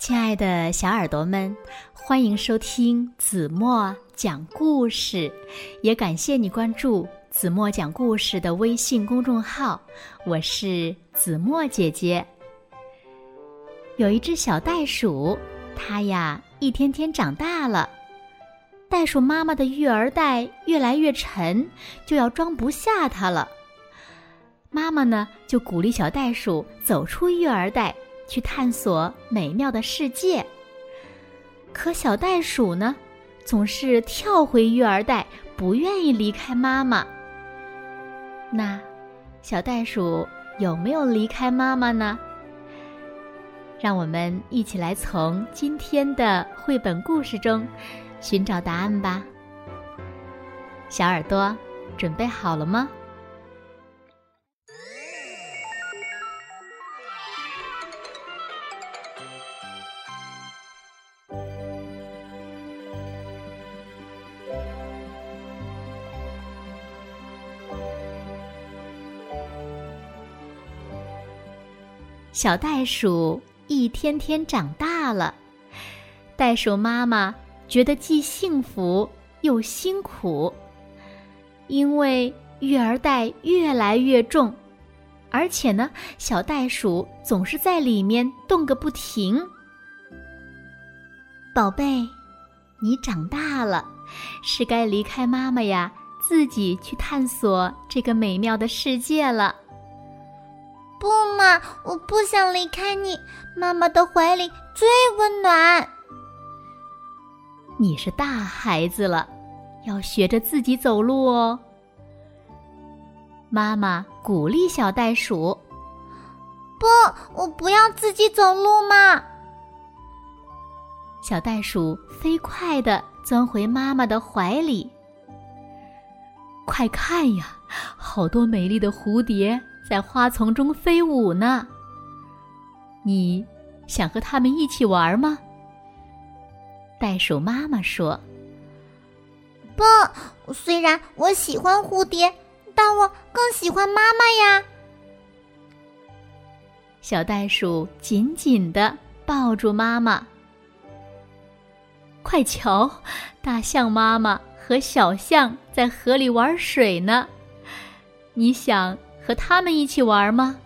亲爱的小耳朵们，欢迎收听子墨讲故事，也感谢你关注子墨讲故事的微信公众号。我是子墨姐姐。有一只小袋鼠，它呀一天天长大了，袋鼠妈妈的育儿袋越来越沉，就要装不下它了。妈妈呢就鼓励小袋鼠走出育儿袋。去探索美妙的世界。可小袋鼠呢，总是跳回育儿袋，不愿意离开妈妈。那，小袋鼠有没有离开妈妈呢？让我们一起来从今天的绘本故事中寻找答案吧。小耳朵，准备好了吗？小袋鼠一天天长大了，袋鼠妈妈觉得既幸福又辛苦，因为育儿袋越来越重，而且呢，小袋鼠总是在里面动个不停。宝贝，你长大了，是该离开妈妈呀，自己去探索这个美妙的世界了。不嘛，我不想离开你，妈妈的怀里最温暖。你是大孩子了，要学着自己走路哦。妈妈鼓励小袋鼠：“不，我不要自己走路嘛。”小袋鼠飞快的钻回妈妈的怀里。快看呀，好多美丽的蝴蝶！在花丛中飞舞呢。你想和他们一起玩吗？袋鼠妈妈说：“不，虽然我喜欢蝴蝶，但我更喜欢妈妈呀。”小袋鼠紧紧的抱住妈妈。快瞧，大象妈妈和小象在河里玩水呢。你想？和他们一起玩吗？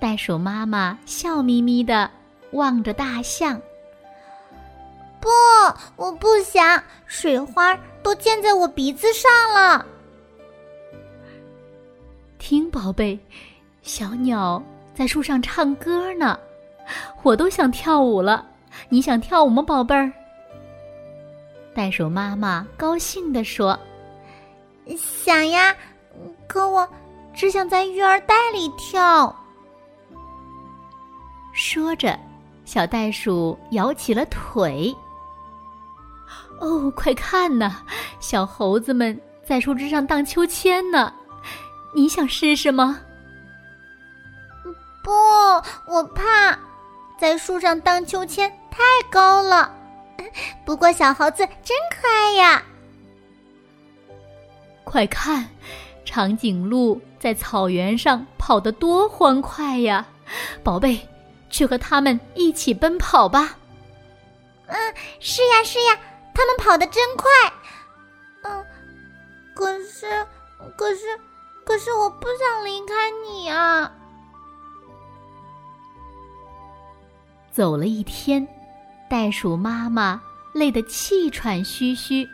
袋鼠妈妈笑眯眯的望着大象。不，我不想，水花都溅在我鼻子上了。听，宝贝，小鸟在树上唱歌呢，我都想跳舞了。你想跳舞吗，宝贝儿？袋鼠妈妈高兴地说：“想呀。”可我只想在育儿袋里跳。说着，小袋鼠摇起了腿。哦，快看呐，小猴子们在树枝上荡秋千呢！你想试试吗？不，我怕，在树上荡秋千太高了。不过小猴子真可爱呀！快看！长颈鹿在草原上跑得多欢快呀，宝贝，去和他们一起奔跑吧。嗯，是呀是呀，他们跑得真快。嗯，可是可是可是我不想离开你啊。走了一天，袋鼠妈妈累得气喘吁吁，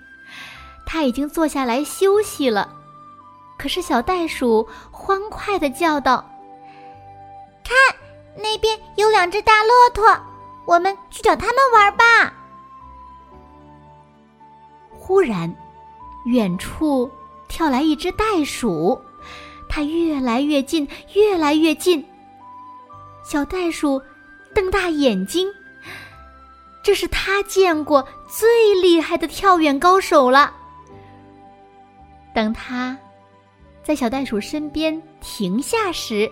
它已经坐下来休息了。可是小袋鼠欢快的叫道：“看，那边有两只大骆驼，我们去找他们玩吧。”忽然，远处跳来一只袋鼠，它越来越近，越来越近。小袋鼠瞪大眼睛，这是他见过最厉害的跳远高手了。等他。在小袋鼠身边停下时，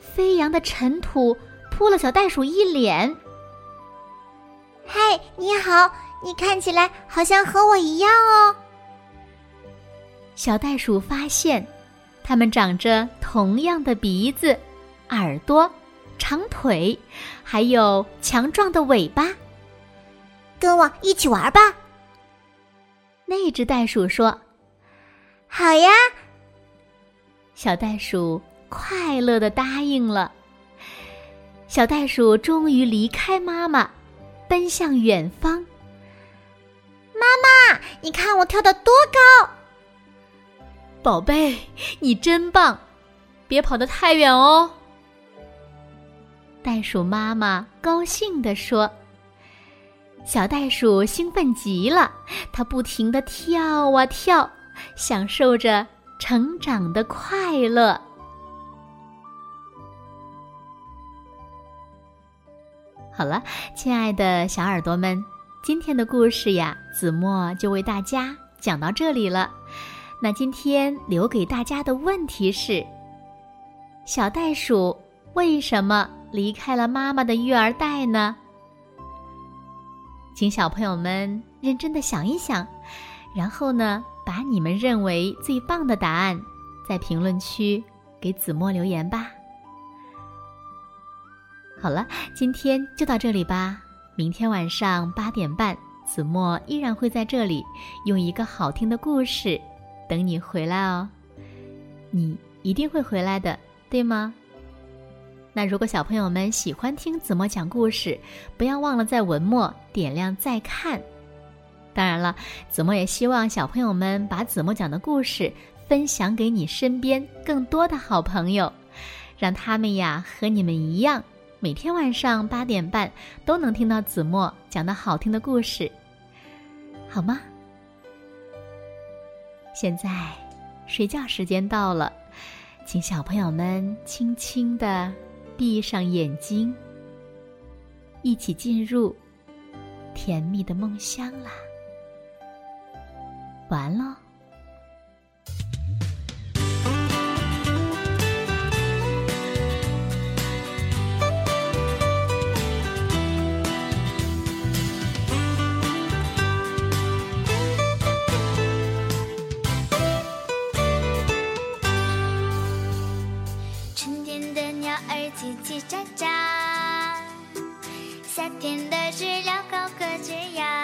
飞扬的尘土扑了小袋鼠一脸。嗨，你好，你看起来好像和我一样哦。小袋鼠发现，它们长着同样的鼻子、耳朵，长腿，还有强壮的尾巴。跟我一起玩吧。那只袋鼠说：“好呀。”小袋鼠快乐的答应了。小袋鼠终于离开妈妈，奔向远方。妈妈，你看我跳得多高！宝贝，你真棒，别跑得太远哦。袋鼠妈妈高兴地说。小袋鼠兴奋极了，它不停地跳啊跳，享受着成长的快乐。好了，亲爱的小耳朵们，今天的故事呀，子墨就为大家讲到这里了。那今天留给大家的问题是：小袋鼠为什么离开了妈妈的育儿袋呢？请小朋友们认真的想一想，然后呢，把你们认为最棒的答案在评论区给子墨留言吧。好了，今天就到这里吧。明天晚上八点半，子墨依然会在这里用一个好听的故事等你回来哦。你一定会回来的，对吗？那如果小朋友们喜欢听子墨讲故事，不要忘了在文末点亮再看。当然了，子墨也希望小朋友们把子墨讲的故事分享给你身边更多的好朋友，让他们呀和你们一样，每天晚上八点半都能听到子墨讲的好听的故事，好吗？现在睡觉时间到了，请小朋友们轻轻的。闭上眼睛，一起进入甜蜜的梦乡啦！完了。春天的鸟儿叽叽喳喳夏天的知了高歌枝桠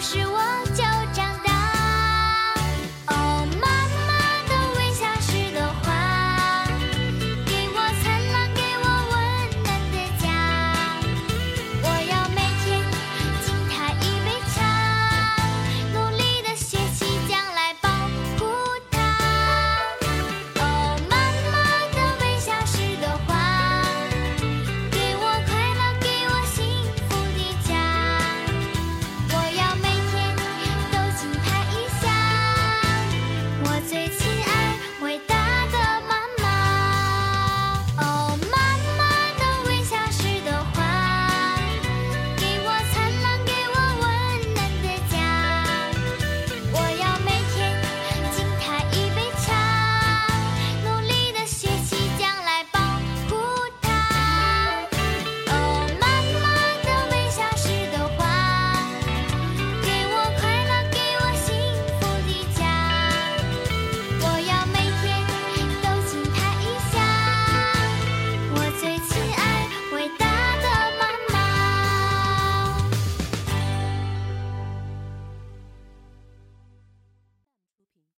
是我